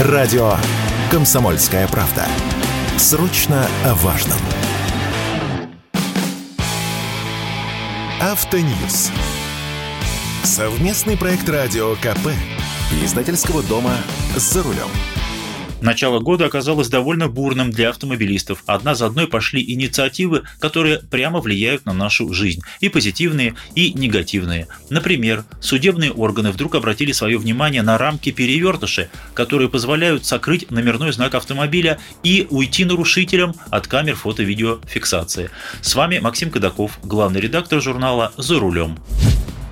Радио «Комсомольская правда». Срочно о важном. Автоньюз. Совместный проект радио КП. Издательского дома «За рулем». Начало года оказалось довольно бурным для автомобилистов. Одна за одной пошли инициативы, которые прямо влияют на нашу жизнь. И позитивные, и негативные. Например, судебные органы вдруг обратили свое внимание на рамки перевертыши, которые позволяют сокрыть номерной знак автомобиля и уйти нарушителям от камер фото-видеофиксации. С вами Максим Кадаков, главный редактор журнала «За рулем».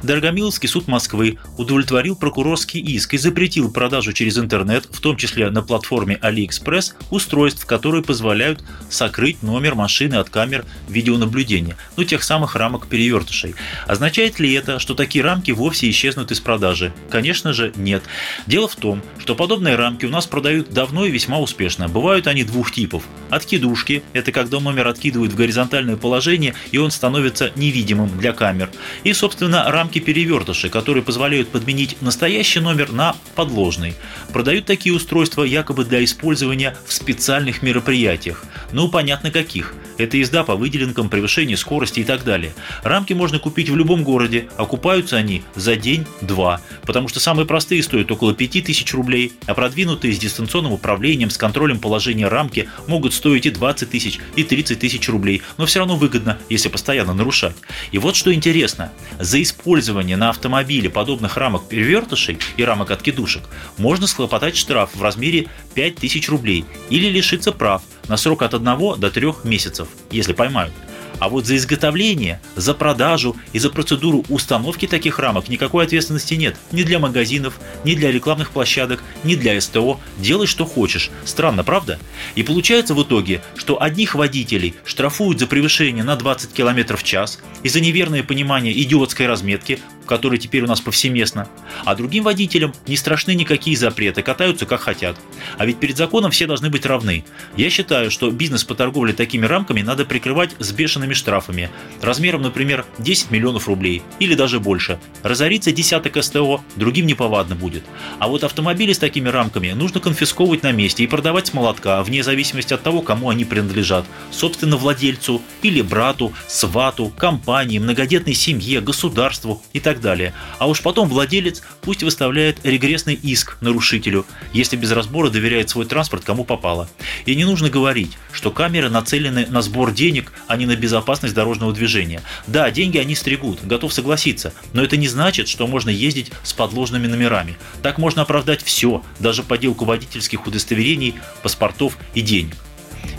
Дорогомиловский суд Москвы удовлетворил прокурорский иск и запретил продажу через интернет, в том числе на платформе AliExpress, устройств, которые позволяют сокрыть номер машины от камер видеонаблюдения, ну тех самых рамок перевертышей. Означает ли это, что такие рамки вовсе исчезнут из продажи? Конечно же, нет. Дело в том, что подобные рамки у нас продают давно и весьма успешно. Бывают они двух типов. Откидушки – это когда номер откидывают в горизонтальное положение, и он становится невидимым для камер. И, собственно, рамки рамки-перевертыши, которые позволяют подменить настоящий номер на подложный. Продают такие устройства якобы для использования в специальных мероприятиях. Ну, понятно каких. Это езда по выделенкам, превышение скорости и так далее. Рамки можно купить в любом городе, окупаются они за день-два, потому что самые простые стоят около 5000 рублей, а продвинутые с дистанционным управлением, с контролем положения рамки могут стоить и 20 тысяч, и 30 тысяч рублей, но все равно выгодно, если постоянно нарушать. И вот что интересно, за использование на автомобиле подобных рамок перевертышей и рамок откидушек можно схлопотать штраф в размере 5000 рублей или лишиться прав на срок от 1 до 3 месяцев, если поймают. А вот за изготовление, за продажу и за процедуру установки таких рамок никакой ответственности нет. Ни для магазинов, ни для рекламных площадок, ни для СТО. Делай, что хочешь. Странно, правда? И получается в итоге, что одних водителей штрафуют за превышение на 20 км в час и за неверное понимание идиотской разметки, которые теперь у нас повсеместно, а другим водителям не страшны никакие запреты, катаются как хотят. А ведь перед законом все должны быть равны. Я считаю, что бизнес по торговле такими рамками надо прикрывать с бешеными штрафами, размером, например, 10 миллионов рублей или даже больше. Разорится десяток СТО, другим неповадно будет. А вот автомобили с такими рамками нужно конфисковывать на месте и продавать с молотка, вне зависимости от того, кому они принадлежат. Собственно, владельцу или брату, свату, компании, многодетной семье, государству и так так далее. А уж потом владелец пусть выставляет регрессный иск нарушителю, если без разбора доверяет свой транспорт кому попало. И не нужно говорить, что камеры нацелены на сбор денег, а не на безопасность дорожного движения. Да, деньги они стригут, готов согласиться, но это не значит, что можно ездить с подложными номерами. Так можно оправдать все, даже подделку водительских удостоверений, паспортов и денег.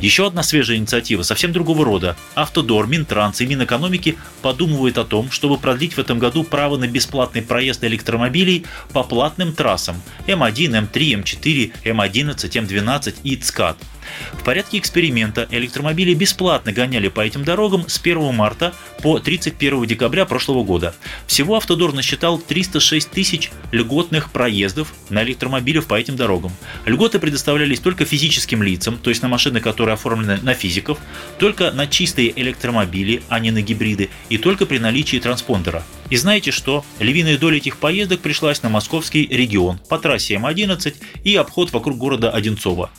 Еще одна свежая инициатива совсем другого рода. Автодор, Минтранс и Минэкономики подумывают о том, чтобы продлить в этом году право на бесплатный проезд электромобилей по платным трассам М1, М3, М4, М11, М12 и ЦКАД. В порядке эксперимента электромобили бесплатно гоняли по этим дорогам с 1 марта по 31 декабря прошлого года. Всего Автодор насчитал 306 тысяч льготных проездов на электромобилях по этим дорогам. Льготы предоставлялись только физическим лицам, то есть на машины, которые оформлены на физиков, только на чистые электромобили, а не на гибриды, и только при наличии транспондера. И знаете что? Львиная доля этих поездок пришлась на московский регион по трассе М11 и обход вокруг города Одинцово.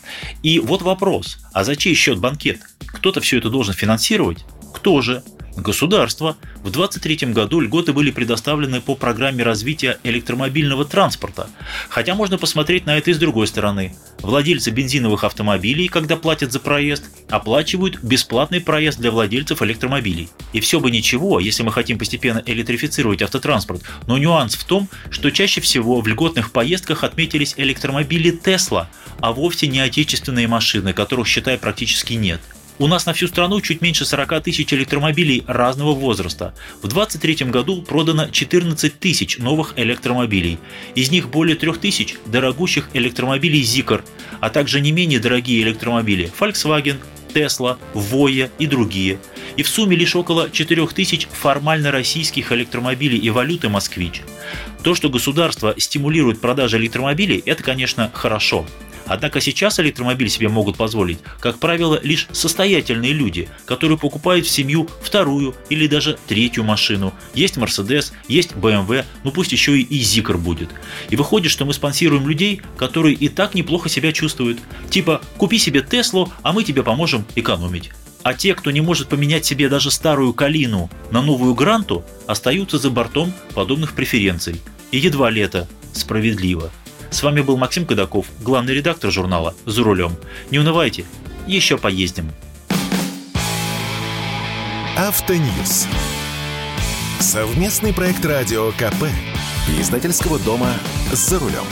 И вот вопрос, а за чей счет банкет? Кто-то все это должен финансировать? Кто же? Государство. В 2023 году льготы были предоставлены по программе развития электромобильного транспорта. Хотя можно посмотреть на это и с другой стороны. Владельцы бензиновых автомобилей, когда платят за проезд, оплачивают бесплатный проезд для владельцев электромобилей. И все бы ничего, если мы хотим постепенно электрифицировать автотранспорт, но нюанс в том, что чаще всего в льготных поездках отметились электромобили Tesla, а вовсе не отечественные машины, которых, считай, практически нет. У нас на всю страну чуть меньше 40 тысяч электромобилей разного возраста. В 2023 году продано 14 тысяч новых электромобилей. Из них более 3 тысяч дорогущих электромобилей Zikr, а также не менее дорогие электромобили Volkswagen, Tesla, Voya и другие. И в сумме лишь около 4 тысяч формально российских электромобилей и валюты «Москвич». То, что государство стимулирует продажи электромобилей, это, конечно, хорошо. Однако сейчас электромобиль себе могут позволить, как правило, лишь состоятельные люди, которые покупают в семью вторую или даже третью машину. Есть Mercedes, есть BMW, ну пусть еще и Zikr будет. И выходит, что мы спонсируем людей, которые и так неплохо себя чувствуют. Типа, купи себе Теслу, а мы тебе поможем экономить. А те, кто не может поменять себе даже старую Калину на новую Гранту, остаются за бортом подобных преференций. И едва ли это справедливо. С вами был Максим Кадаков, главный редактор журнала «За рулем». Не унывайте, еще поездим. Автоньюз. Совместный проект радио КП. Издательского дома «За рулем».